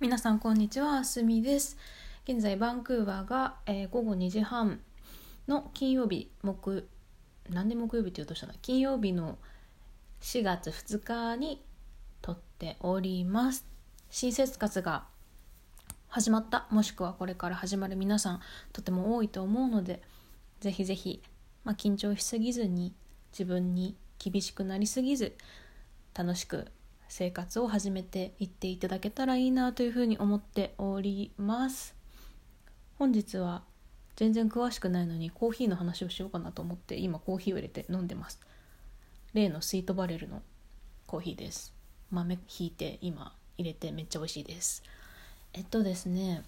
皆さんこんにちはあすみです。現在バンクーバーが、えー午後2時半の金曜日木なんで木曜日って言うとしたの金曜日の4月2日に撮っております。新生活が始まったもしくはこれから始まる皆さんとても多いと思うのでぜひぜひ、まあ、緊張しすぎずに自分に厳しくなりすぎず楽しく生活を始めていっていただけたらいいなというふうに思っております。本日は全然詳しくないのにコーヒーの話をしようかなと思って今コーヒーを入れて飲んでます。例のスイートバレルのコーヒーです。豆ひいて今入れてめっちゃ美味しいです。えっとですね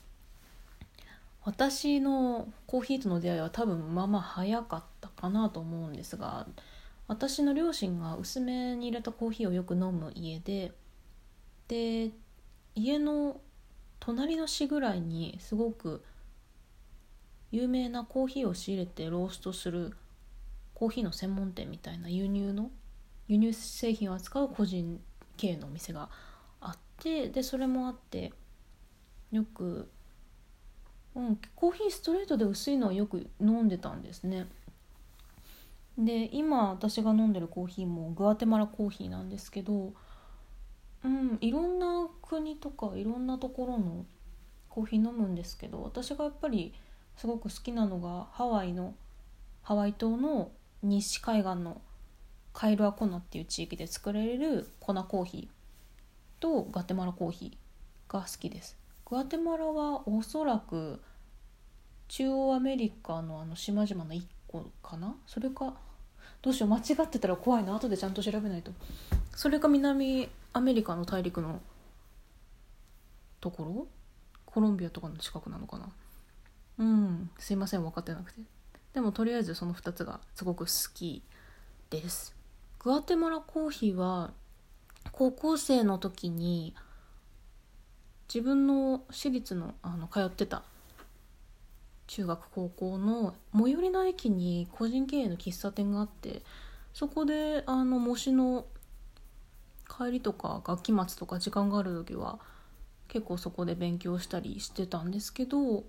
私のコーヒーとの出会いは多分まあまあ早かったかなと思うんですが私の両親が薄めに入れたコーヒーをよく飲む家でで家の隣の市ぐらいにすごく有名なコーヒーを仕入れてローストするコーヒーの専門店みたいな輸入の輸入製品を扱う個人経営のお店があってでそれもあってよく、うん、コーヒーストレートで薄いのはよく飲んでたんですね。で今私が飲んでるコーヒーもグアテマラコーヒーなんですけど、うん、いろんな国とかいろんなところのコーヒー飲むんですけど私がやっぱりすごく好きなのがハワイのハワイ島の西海岸のカイルアコナっていう地域で作られる粉コーヒーとガテマラコーヒーが好きです。グアテマラはおそらく中央アメリカのあの島々の1個かな？それかどうしよう間違ってたら怖いな後でちゃんと調べないと。それか南アメリカの大陸のところ？コロンビアとかの近くなのかな？うんすいません分かってなくて。でもとりあえずその2つがすごく好きです。グアテマラコーヒーは高校生の時に自分の私立のあの通ってた中学高校の最寄りの駅に個人経営の喫茶店があってそこであの模試の帰りとか学期末とか時間がある時は結構そこで勉強したりしてたんですけど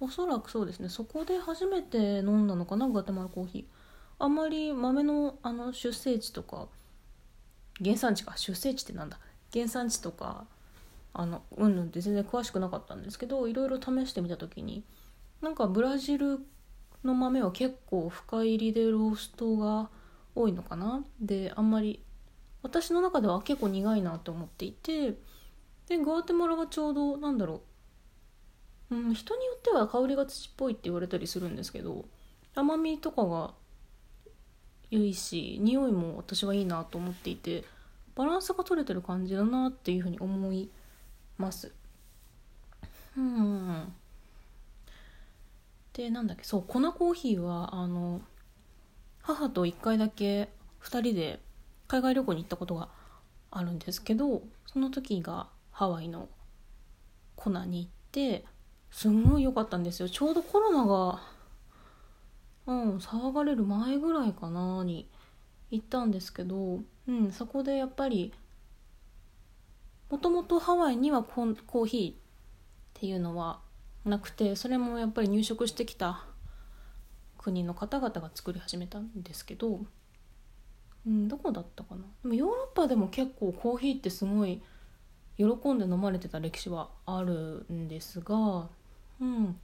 おそらくそうですね。そこで初めて飲んだのかなガテマラコーヒー。あんまり豆のあの出生地とか原産地か。出生地ってなんだ？原産地とかあのうんぬんって全然詳しくなかったんですけどいろいろ試してみた時になんかブラジルの豆は結構深入りでローストが多いのかな？であんまり私の中では結構苦いなと思っていてでグアテマラはちょうどなんだろう、うん、人によっては香りが土っぽいって言われたりするんですけど甘みとかが良いし匂いも私はいいなと思っていてバランスが取れてる感じだなっていうふうに思います。うん。でなんだっけ？そう粉コーヒーはあの母と1回だけ2人で海外旅行に行ったことがあるんですけどその時がハワイの粉に行ってすんごい良かったんですよ。ちょうどコロナがうん騒がれる前ぐらいかなに行ったんですけど、うん、そこでやっぱりもともとハワイにはコーヒーっていうのはなくてそれもやっぱり入植してきた国の方々が作り始めたんですけど、うん、どこだったかな。でもヨーロッパでも結構コーヒーってすごい喜んで飲まれてた歴史はあるんですが、うん、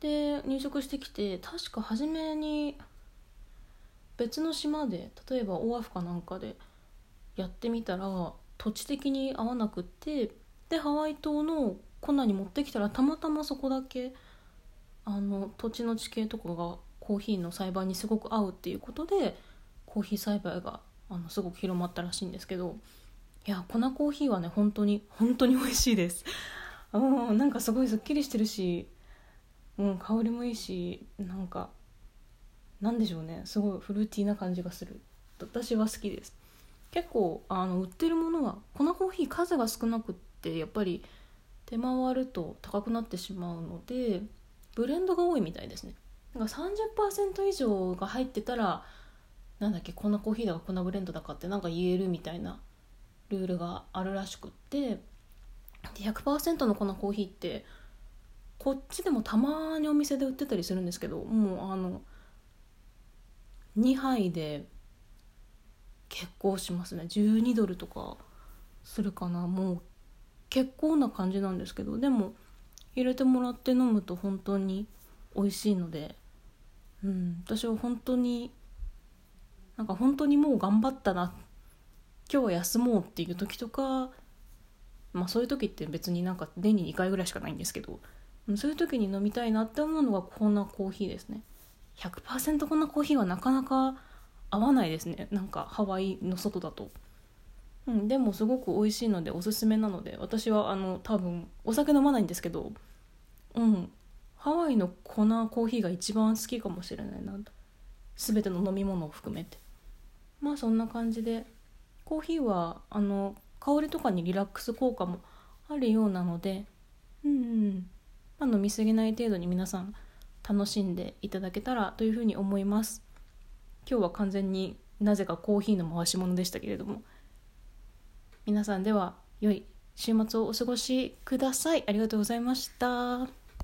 で入植してきて確か初めに別の島で例えばオアフかなんかでやってみたら土地的に合わなくってでハワイ島の粉に持ってきたらたまたまそこだけあの土地の地形とかがコーヒーの栽培にすごく合うっていうことでコーヒー栽培があのすごく広まったらしいんですけどいや粉コーヒーはね本当に本当に美味しいです。うんなんかすごいすっきりしてるし、うん、香りもいいしなんかなんでしょうねすごいフルーティーな感じがする。私は好きです。結構あの売ってるものは粉コーヒー数が少なくってやっぱり手回ると高くなってしまうのでブレンドが多いみたいですね。なんか30%以上が入ってたらなんだっけ粉コーヒーだか粉ブレンドだかってなんか言えるみたいなルールがあるらしくってで100%の粉コーヒーってこっちでもたまにお店で売ってたりするんですけどもうあの2杯で結構しますね。12ドルとかするかな。もう結構な感じなんですけどでも入れてもらって飲むと本当に美味しいので、うん、私は本当になんか本当にもう頑張ったな今日は休もうっていう時とかまあそういう時って別になんか年に2回ぐらいしかないんですけどそういう時に飲みたいなって思うのがこんなコーヒーですね100%こんなコーヒーはなかなか合わないですねなんかハワイの外だと。うん、でもすごく美味しいのでおすすめなので私はあの多分お酒飲まないんですけどうんハワイの粉コーヒーが一番好きかもしれないなと。全ての飲み物を含めて。まあそんな感じでコーヒーはあの香りとかにリラックス効果もあるようなのでうん、まあ、飲み過ぎない程度に皆さん楽しんでいただけたらというふうに思います。今日は完全になぜかコーヒーの回し物でしたけれども。皆さんでは良い週末をお過ごしください。ありがとうございました。